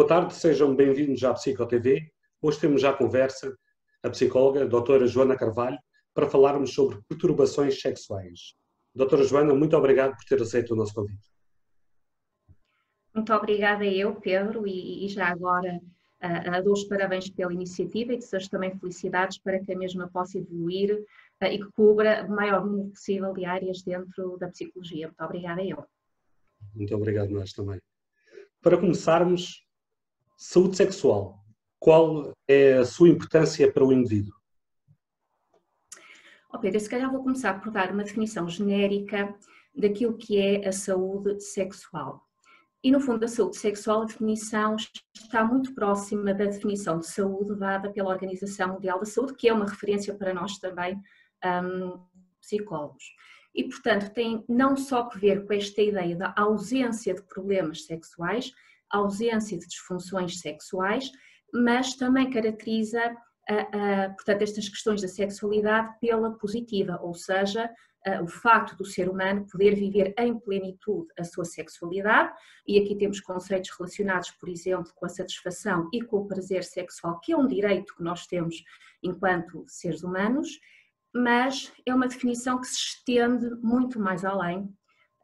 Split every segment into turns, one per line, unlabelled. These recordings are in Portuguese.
Boa tarde, sejam bem-vindos à PsicoTV. Hoje temos já a conversa a psicóloga a doutora Joana Carvalho para falarmos sobre perturbações sexuais. Doutora Joana, muito obrigado por ter aceito o nosso convite.
Muito obrigada eu, Pedro, e, e já agora uh, dou os parabéns pela iniciativa e desejo também felicidades para que a mesma possa evoluir uh, e que cubra o maior número possível de áreas dentro da psicologia. Muito obrigada eu.
Muito obrigado nós também. Para começarmos, saúde sexual. Qual é a sua importância para o indivíduo?
Oh Pedro, se calhar vou começar por dar uma definição genérica daquilo que é a saúde sexual. E no fundo, a saúde sexual, a definição está muito próxima da definição de saúde dada pela Organização Mundial da Saúde, que é uma referência para nós também, um, psicólogos. E, portanto, tem não só que ver com esta ideia da ausência de problemas sexuais, ausência de disfunções sexuais, mas também caracteriza, portanto, estas questões da sexualidade pela positiva, ou seja, o facto do ser humano poder viver em plenitude a sua sexualidade, e aqui temos conceitos relacionados, por exemplo, com a satisfação e com o prazer sexual, que é um direito que nós temos enquanto seres humanos, mas é uma definição que se estende muito mais além,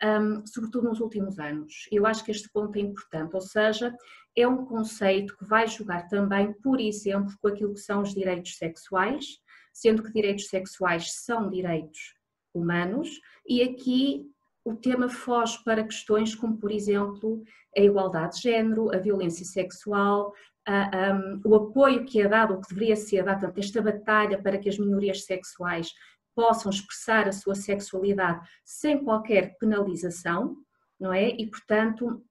um, sobretudo nos últimos anos. Eu acho que este ponto é importante, ou seja, é um conceito que vai jogar também, por exemplo, com aquilo que são os direitos sexuais, sendo que direitos sexuais são direitos humanos, e aqui o tema foge para questões como, por exemplo, a igualdade de género, a violência sexual, um, o apoio que é dado, ou que deveria ser dado, esta batalha para que as minorias sexuais possam expressar a sua sexualidade sem qualquer penalização, não é? E, portanto,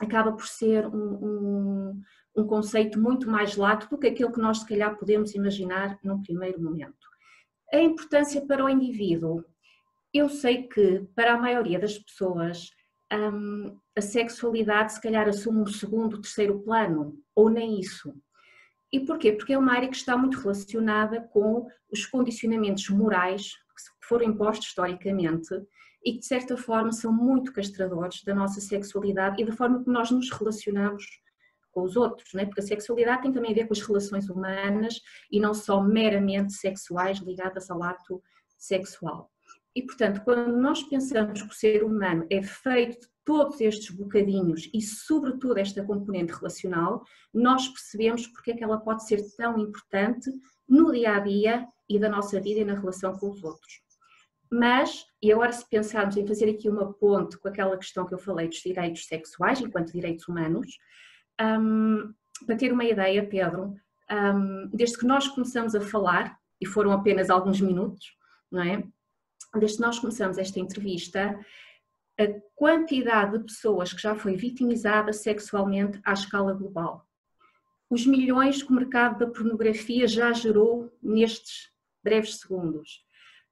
acaba por ser um, um, um conceito muito mais lato do que aquilo que nós, se calhar, podemos imaginar num primeiro momento. A importância para o indivíduo. Eu sei que, para a maioria das pessoas, um, a sexualidade se calhar assume um segundo, terceiro plano, ou nem isso. E porquê? Porque é uma área que está muito relacionada com os condicionamentos morais que foram impostos historicamente e que de certa forma são muito castradores da nossa sexualidade e da forma que nós nos relacionamos com os outros, né? porque a sexualidade tem também a ver com as relações humanas e não só meramente sexuais ligadas ao ato sexual. E, portanto, quando nós pensamos que o ser humano é feito de todos estes bocadinhos e, sobretudo, esta componente relacional, nós percebemos porque é que ela pode ser tão importante no dia a dia e da nossa vida e na relação com os outros. Mas, e agora, se pensarmos em fazer aqui uma ponte com aquela questão que eu falei dos direitos sexuais enquanto direitos humanos, um, para ter uma ideia, Pedro, um, desde que nós começamos a falar, e foram apenas alguns minutos, não é? Desde que nós começamos esta entrevista, a quantidade de pessoas que já foi vitimizada sexualmente à escala global. Os milhões que o mercado da pornografia já gerou nestes breves segundos.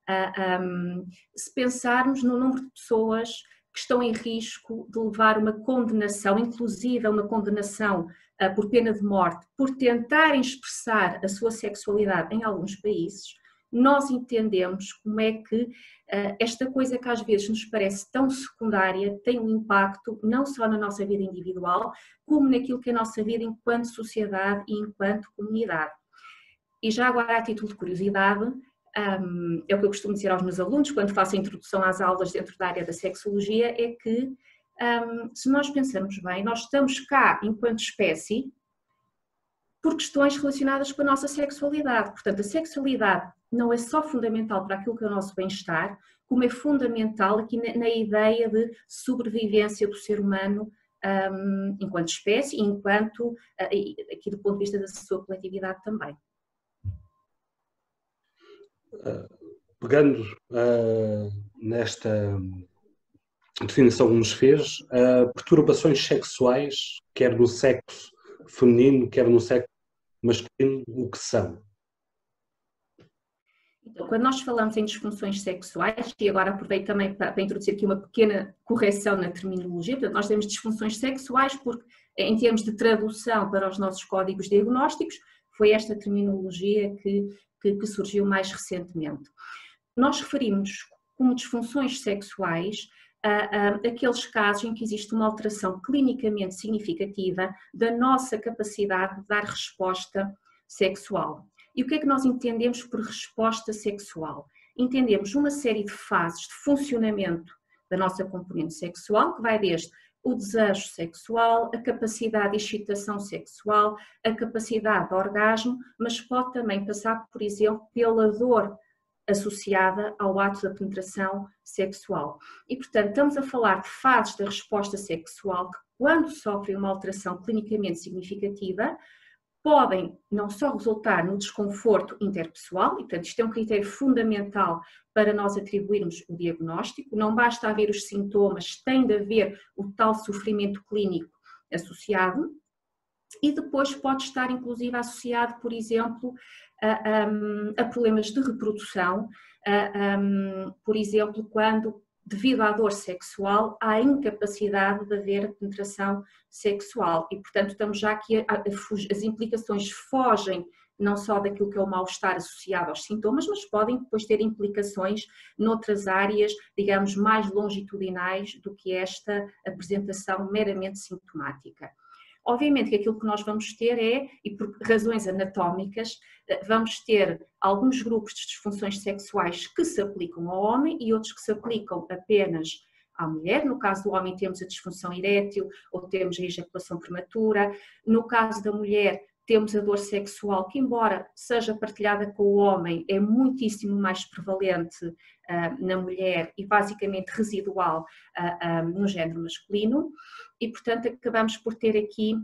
Um, se pensarmos no número de pessoas que estão em risco de levar uma condenação, inclusive uma condenação uh, por pena de morte, por tentarem expressar a sua sexualidade em alguns países, nós entendemos como é que uh, esta coisa que às vezes nos parece tão secundária tem um impacto não só na nossa vida individual, como naquilo que é a nossa vida enquanto sociedade e enquanto comunidade. E já agora, a título de curiosidade, um, é o que eu costumo dizer aos meus alunos quando faço a introdução às aulas dentro da área da sexologia, é que um, se nós pensarmos bem, nós estamos cá enquanto espécie por questões relacionadas com a nossa sexualidade. Portanto, a sexualidade não é só fundamental para aquilo que é o nosso bem-estar, como é fundamental aqui na, na, ideia de sobrevivência do ser humano um, enquanto espécie enquanto, uh, aqui do ponto de vista da sua coletividade também.
Uh, pegando uh, nesta definição que nos fez, perturbações sexuais, quer no sexo feminino, quer no sexo masculino, o que são?
Então, quando nós falamos em disfunções sexuais, e agora aproveito também para, para, introduzir aqui uma pequena correção na terminologia, portanto, nós temos disfunções sexuais porque, em termos de tradução para os nossos códigos diagnósticos, foi esta terminologia que, que, que surgiu mais recentemente. Nós referimos como disfunções sexuais aqueles casos em que existe uma alteração clinicamente significativa da nossa capacidade de dar resposta sexual. E o que é que nós entendemos por resposta sexual? Entendemos uma série de fases de funcionamento da nossa componente sexual, que vai desde o desejo sexual, a capacidade de excitação sexual, a capacidade de orgasmo, mas pode também passar, por exemplo, pela dor associada ao ato da penetração sexual. E, portanto, estamos a falar de fases da resposta sexual que, quando sofrem uma alteração clinicamente significativa, podem não só resultar no desconforto interpessoal, e portanto isto é um critério fundamental para nós atribuirmos o diagnóstico, não basta haver os sintomas, tem de haver o tal sofrimento clínico associado, e depois pode estar inclusive associado, por exemplo, a, a, a problemas de reprodução, a, por exemplo, quando devido à dor sexual, há incapacidade de haver penetração sexual e, portanto, estamos já aqui, as implicações fogem não só daquilo que é o mal-estar associado aos sintomas, mas podem depois ter implicações noutras áreas, digamos, mais longitudinais do que esta apresentação meramente sintomática. Obviamente que aquilo que nós vamos ter é, e por razões anatómicas, eh, vamos ter alguns grupos de disfunções sexuais que se aplicam ao homem e outros que se aplicam apenas à mulher. No caso do homem, temos a disfunção erétil ou temos a ejaculação prematura. No caso da mulher, temos a dor sexual, que, embora seja partilhada com o homem, é muitíssimo mais prevalente uh, na mulher e basicamente residual uh, uh, no género masculino, e portanto acabamos por ter aqui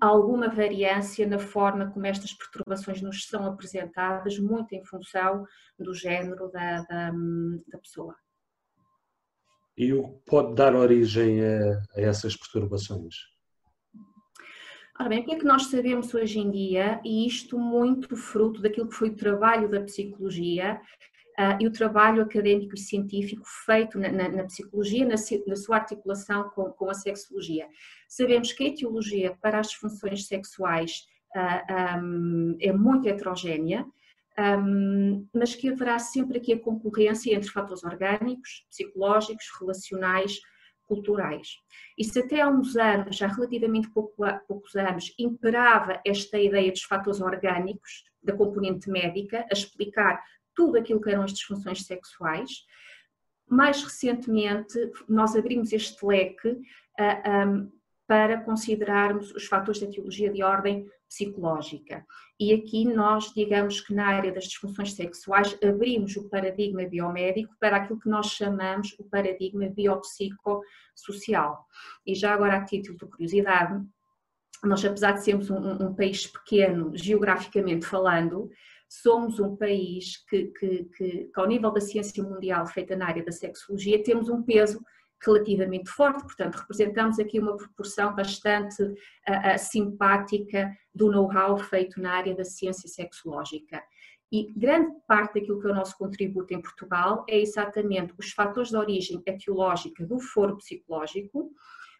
alguma variância na forma como estas perturbações nos são apresentadas, muito em função do género da, da, da pessoa.
E o que pode dar origem a, a essas perturbações?
Ora bem, o que é que nós sabemos hoje em dia, e isto muito fruto daquilo que foi o trabalho da psicologia uh, e o trabalho académico e científico feito na, na, na psicologia, na, na, sua articulação com, com, a sexologia. Sabemos que a etiologia para as disfunções sexuais uh, ah, um, é muito heterogénea, um, mas que haverá sempre aqui a concorrência entre fatores orgânicos, psicológicos, relacionais, culturais. E se até há uns anos, já relativamente pouco, poucos anos, imperava esta ideia dos fatores orgânicos, da componente médica, a explicar tudo aquilo que eram as disfunções sexuais, mais recentemente nós abrimos este leque um, para considerarmos os fatores da etiologia de ordem psicológica. E aqui nós, digamos que na área das disfunções sexuais, abrimos o paradigma biomédico para aquilo que nós chamamos o paradigma biopsicossocial. E já agora, a título de curiosidade, nós, apesar de sermos um, um país pequeno, geograficamente falando, somos um país que, que, que, que, ao nível da ciência mundial feita na área da sexologia, temos um peso relativamente forte, portanto, representamos aqui uma proporção bastante uh, simpática do know-how feito na área da ciência sexológica. E grande parte daquilo que é o nosso contributo em Portugal é exatamente os fatores de origem etiológica do foro psicológico,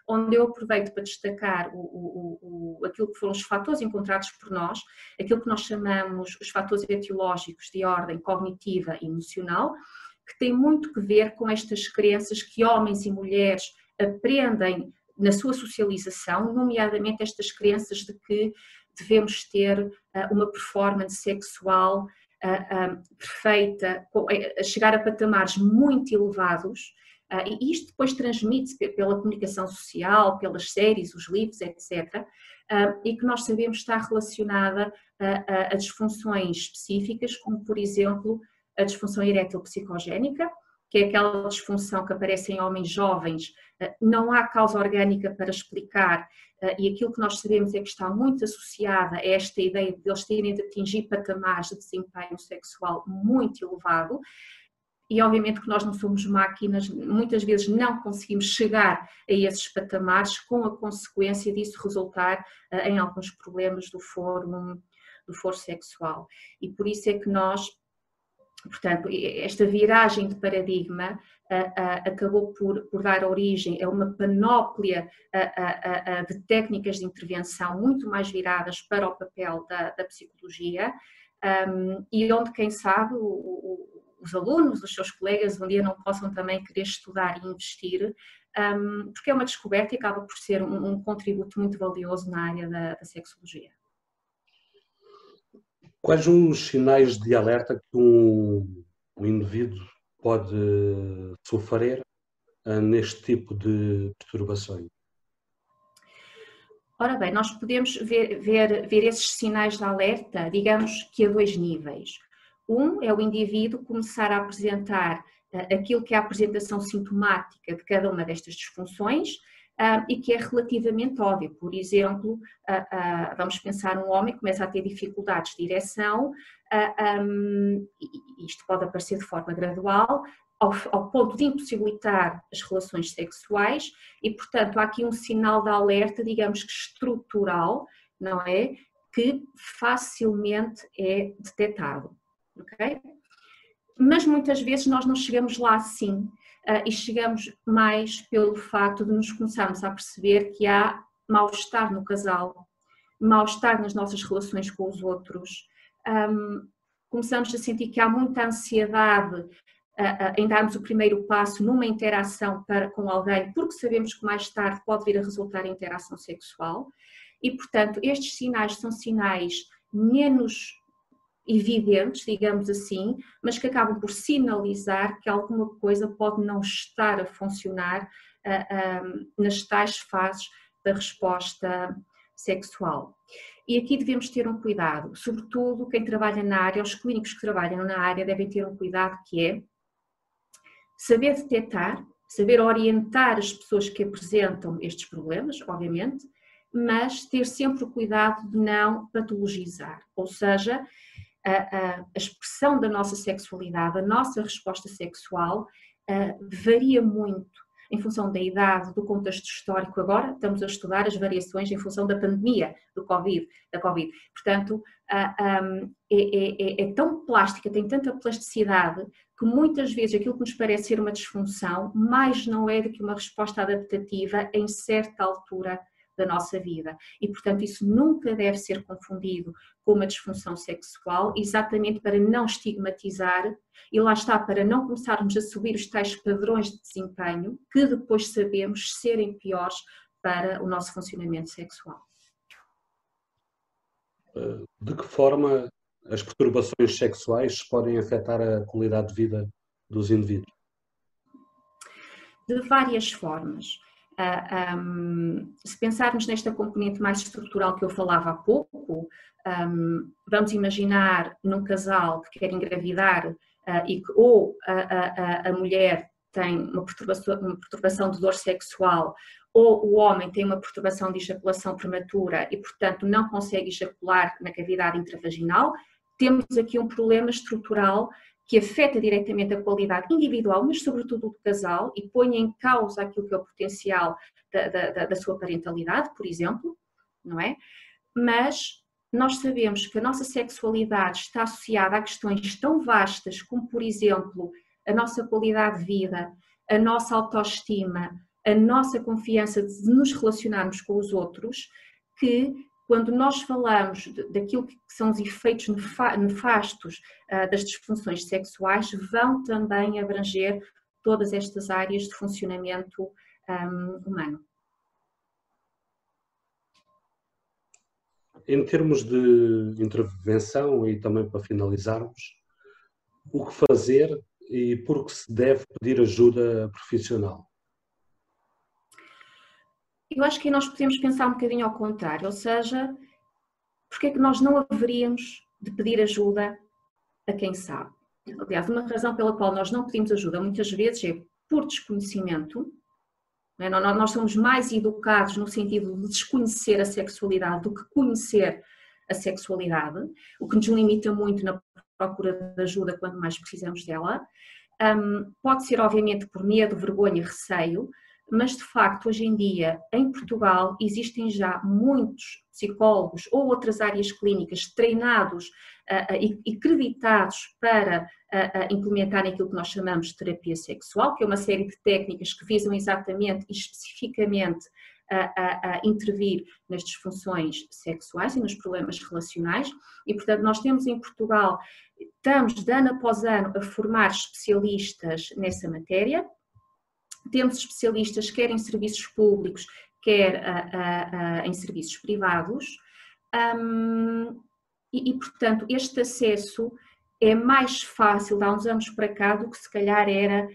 onde eu aproveito para destacar o, o, o, aquilo que foram os fatores encontrados por nós, aquilo que nós chamamos os fatores etiológicos de ordem cognitiva e emocional, que tem muito que ver com estas crenças que homens e mulheres aprendem na sua socialização, nomeadamente estas crenças de que devemos ter uh, uma performance sexual uh, uh, perfeita, a chegar a patamares muito elevados, e isto depois transmite-se pela comunicação social, pelas séries, os livros, etc., e que nós sabemos está relacionada a, a disfunções específicas, como por exemplo a disfunção erétil psicogénica, que é aquela disfunção que aparece em homens jovens, eh, não há causa orgânica para explicar, eh, e aquilo que nós sabemos é que está muito associada a esta ideia de eles terem de atingir patamares de desempenho sexual muito elevado, e obviamente que nós não somos máquinas, muitas vezes não conseguimos chegar a esses patamares, com a consequência disso resultar eh, em alguns problemas do foro, do foro sexual. E por isso é que nós Portanto, esta viragem de paradigma acabou por, por, dar origem a uma panóplia de técnicas de intervenção muito mais viradas para o papel da, da psicologia um, e onde, quem sabe, os alunos, os seus colegas, um dia não possam também querer estudar e investir, um, porque é uma descoberta e acaba por ser um, um contributo muito valioso na área da, da, sexologia.
Quais os sinais de alerta que um, um indivíduo pode sofrer uh, neste tipo de perturbações?
Ora bem, nós podemos ver, ver, ver esses sinais de alerta, digamos que a dois níveis. Um é o indivíduo começar a apresentar uh, aquilo que é a apresentação sintomática de cada uma destas disfunções uh, e que é relativamente óbvio. Por exemplo, uh, vamos pensar um homem que começa a ter dificuldades de ereção, um, isto pode aparecer de forma gradual, ao, ponto de impossibilitar as relações sexuais e, portanto, há aqui um sinal de alerta, digamos que estrutural, não é? Que facilmente é detectado, ok? Mas muitas vezes nós não chegamos lá assim e chegamos mais pelo facto de nos começarmos a perceber que há mal-estar no casal, mal-estar nas nossas relações com os outros, começamos a sentir que há muita ansiedade em darmos o primeiro passo numa interação para, com alguém, porque sabemos que mais tarde pode vir a resultar em interação sexual. E, portanto, estes sinais são sinais menos evidentes, digamos assim, mas que acabam por sinalizar que alguma coisa pode não estar a funcionar uh, nas tais fases da resposta sexual. E aqui devemos ter um cuidado, sobretudo quem trabalha na área, os clínicos que trabalham na área devem ter um cuidado que é saber detectar, saber orientar as pessoas que apresentam estes problemas, obviamente, mas ter sempre o cuidado de não patologizar, ou seja, a, a, expressão da nossa sexualidade, a nossa resposta sexual varia muito em função da idade, do contexto histórico. Agora estamos a estudar as variações em função da pandemia do COVID, da Covid. Portanto, é, é, é tão plástica, tem tanta plasticidade que muitas vezes aquilo que nos parece ser uma disfunção, mais não é do que uma resposta adaptativa em certa altura da nossa vida. E, portanto, isso nunca deve ser confundido com uma disfunção sexual, exatamente para não estigmatizar e lá está, para não começarmos a subir os tais padrões de desempenho que depois sabemos serem piores para o nosso funcionamento sexual.
Eh, de que forma as perturbações sexuais podem afetar a qualidade de vida dos indivíduos?
De várias formas. Um, se pensarmos nesta componente mais estrutural que eu falava há pouco, um, vamos imaginar num casal que quer engravidar uh, e que ou a, a, a, mulher tem uma perturbação, uma perturbação de dor sexual ou o homem tem uma perturbação de ejaculação prematura e, portanto, não consegue ejacular na cavidade intravaginal, temos aqui um problema estrutural que afeta diretamente a qualidade individual, mas sobretudo do casal, e põe em causa aquilo que é o potencial da, da, da sua parentalidade, por exemplo, não é? Mas nós sabemos que a nossa sexualidade está associada a questões tão vastas como, por exemplo, a nossa qualidade de vida, a nossa autoestima, a nossa confiança de nos relacionarmos com os outros, que quando nós falamos daquilo que são os efeitos nefastos ah, das disfunções sexuais, vão também abranger todas estas áreas de funcionamento humano.
Em termos de intervenção, e também para finalizarmos, o que fazer e por que se deve pedir ajuda profissional?
Eu acho que nós podemos pensar um bocadinho ao contrário, ou seja, porque é que nós não haveríamos de pedir ajuda a quem sabe? Aliás, uma razão pela qual nós não pedimos ajuda muitas vezes é por desconhecimento. É? Nós somos mais educados no sentido de desconhecer a sexualidade do que conhecer a sexualidade, o que nos limita muito na procura de ajuda quando mais precisamos dela. Um, pode ser, obviamente, por medo, vergonha, receio, mas de facto hoje em dia em Portugal existem já muitos psicólogos ou outras áreas clínicas treinados uh, e acreditados para uh, implementar aquilo que nós chamamos de terapia sexual, que é uma série de técnicas que visam exatamente e especificamente a, a, intervir nas disfunções sexuais e nos problemas relacionais. E, portanto, nós temos em Portugal, estamos de ano após ano a formar especialistas nessa matéria, temos especialistas quer em serviços públicos, quer em serviços privados, um, e, e, portanto, este acesso é mais fácil há uns anos para cá do que se calhar era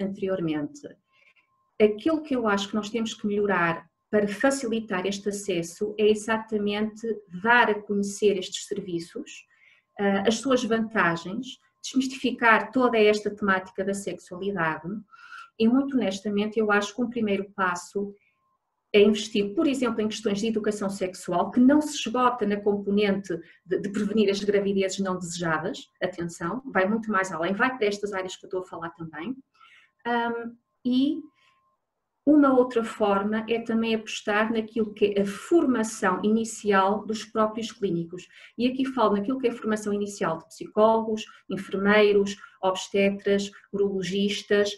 anteriormente. Aquilo que eu acho que nós temos que melhorar para facilitar este acesso é exatamente dar a conhecer estes serviços, as suas vantagens, desmistificar toda esta temática da sexualidade e, muito honestamente, eu acho que um primeiro passo é investir, por exemplo, em questões de educação sexual, que não se esgota na componente de, de, prevenir as gravidezes não desejadas, atenção, vai muito mais além, vai para estas áreas que eu estou a falar também. Um, e uma outra forma é também apostar naquilo que é a formação inicial dos próprios clínicos. E aqui falo naquilo que é a formação inicial de psicólogos, enfermeiros, obstetras, urologistas,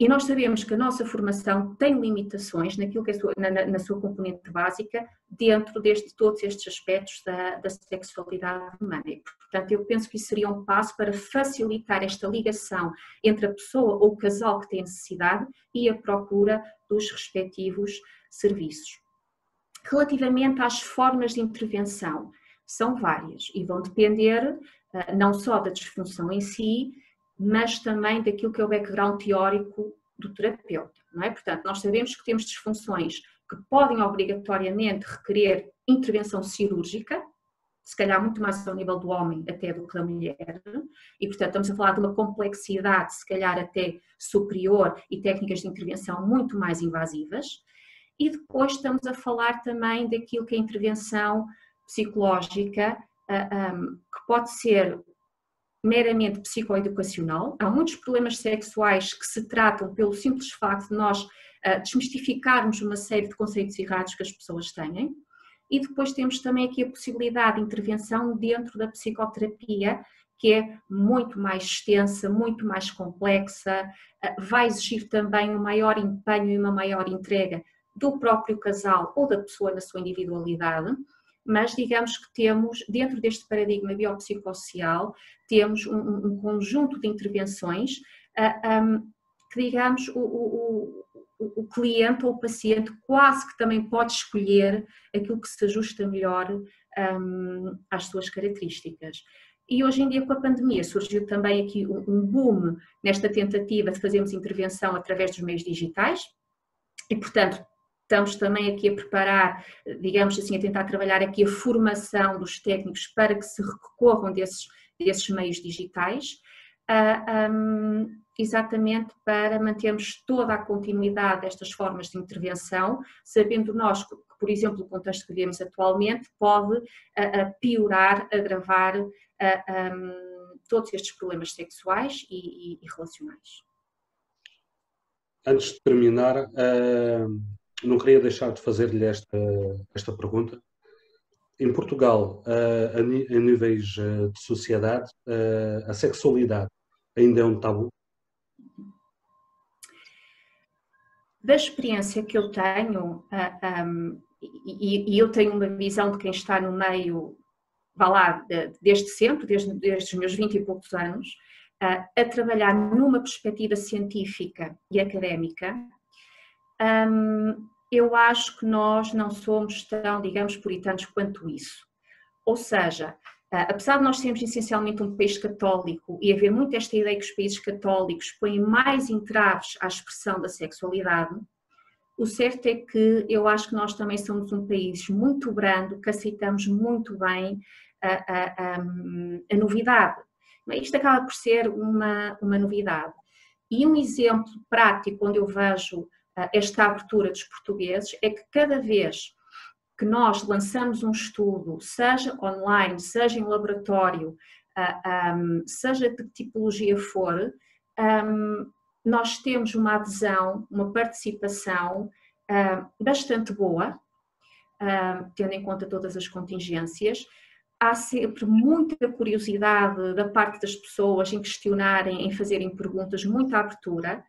e nós sabemos que a nossa formação tem limitações naquilo que é sua, na, na, sua componente básica dentro de todos estes aspectos da, da sexualidade humana. E, portanto, eu penso que isso seria um passo para facilitar esta ligação entre a pessoa ou o casal que tem necessidade e a procura dos respectivos serviços. Relativamente às formas de intervenção, são várias e vão depender eh, não só da disfunção em si, mas também daquilo que é o background teórico do terapeuta, não é? Portanto, nós sabemos que temos disfunções que podem obrigatoriamente requerer intervenção cirúrgica, se calhar muito mais ao nível do homem até do que da mulher, e portanto estamos a falar de uma complexidade se calhar até superior e técnicas de intervenção muito mais invasivas, e depois estamos a falar também daquilo que é intervenção psicológica, ah, que pode ser meramente psicoeducacional. Há muitos problemas sexuais que se tratam pelo simples facto de nós uh, desmistificarmos uma série de conceitos errados que as pessoas têm. E depois temos também aqui a possibilidade de intervenção dentro da psicoterapia, que é muito mais extensa, muito mais complexa, uh, vai exigir também um maior empenho e uma maior entrega do próprio casal ou da pessoa na sua individualidade mas digamos que temos, dentro deste paradigma biopsicossocial, temos um, um conjunto de intervenções uh, um, que, digamos, o, o, o, cliente ou o paciente quase que também pode escolher aquilo que se ajusta melhor um, às suas características. E hoje em dia, com a pandemia, surgiu também aqui um boom nesta tentativa de fazermos intervenção através dos meios digitais, e, portanto, Estamos também aqui a preparar, digamos assim, a tentar trabalhar aqui a formação dos técnicos para que se recorram desses, desses meios digitais, ah, exatamente para mantermos toda a continuidade destas formas de intervenção, sabendo nós que, por exemplo, o contexto que vivemos atualmente pode uh, piorar, agravar todos estes problemas sexuais e, relacionais.
Antes de terminar, não queria deixar de fazer-lhe esta, esta pergunta. Em Portugal, a, a níveis eh, de sociedade, a sexualidade ainda é um tabu?
Da experiência que eu tenho, um, e, e, eu tenho uma visão de quem está no meio, vá lá, desde sempre, desde, desde os meus 20 e poucos anos, a trabalhar numa perspectiva científica e académica, eu acho que nós não somos tão, digamos, puritanos quanto isso. Ou seja, apesar de nós sermos essencialmente um país católico e haver muito esta ideia que os países católicos põem mais entraves à expressão da sexualidade, o certo é que eu acho que nós também somos um país muito brando, que aceitamos muito bem a, a, a, a novidade. Isto acaba por ser uma, uma novidade. E um exemplo prático onde eu vejo esta abertura dos portugueses é que cada vez que nós lançamos um estudo, seja online, seja em laboratório, seja de que tipologia for, nós temos uma adesão, uma participação bastante boa, tendo em conta todas as contingências. Há sempre muita curiosidade da parte das pessoas em questionarem, em fazerem perguntas, muita abertura.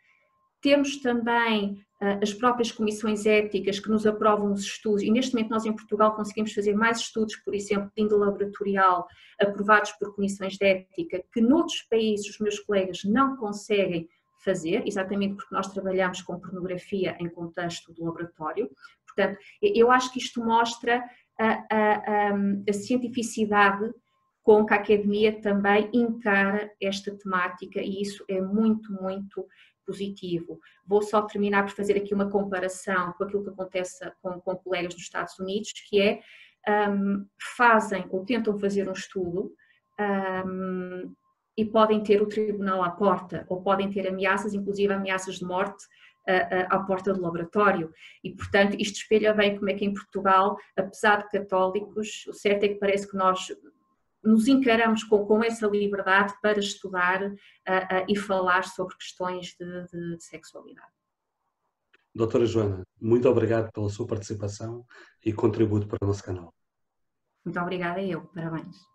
Temos também as próprias comissões éticas que nos aprovam os estudos, e neste momento nós em Portugal conseguimos fazer mais estudos, por exemplo, de índole laboratorial, aprovados por comissões de ética, que noutros países os meus colegas não conseguem fazer, exatamente porque nós trabalhamos com pornografia em contexto do laboratório. Portanto, eu acho que isto mostra a, a, a, a cientificidade com que a academia também encara esta temática e isso é muito, muito positivo. Vou só terminar por fazer aqui uma comparação com aquilo que acontece com, com colegas nos Estados Unidos, que é um, fazem ou tentam fazer um estudo um, e podem ter o tribunal à porta, ou podem ter ameaças, inclusive ameaças de morte, à porta do laboratório. E, portanto, isto espelha bem como é que em Portugal, apesar de católicos, o certo é que parece que nós nos encaramos com, com essa liberdade para estudar uh, uh, e falar sobre questões de, de, de sexualidade.
Doutora Joana, muito obrigado pela sua participação e contributo para o nosso canal.
Muito obrigada eu, parabéns.